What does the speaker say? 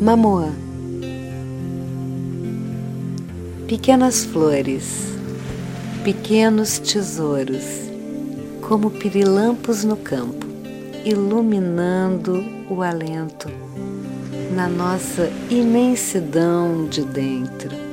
Mamoã. Pequenas flores, pequenos tesouros, como pirilampos no campo, iluminando o alento na nossa imensidão de dentro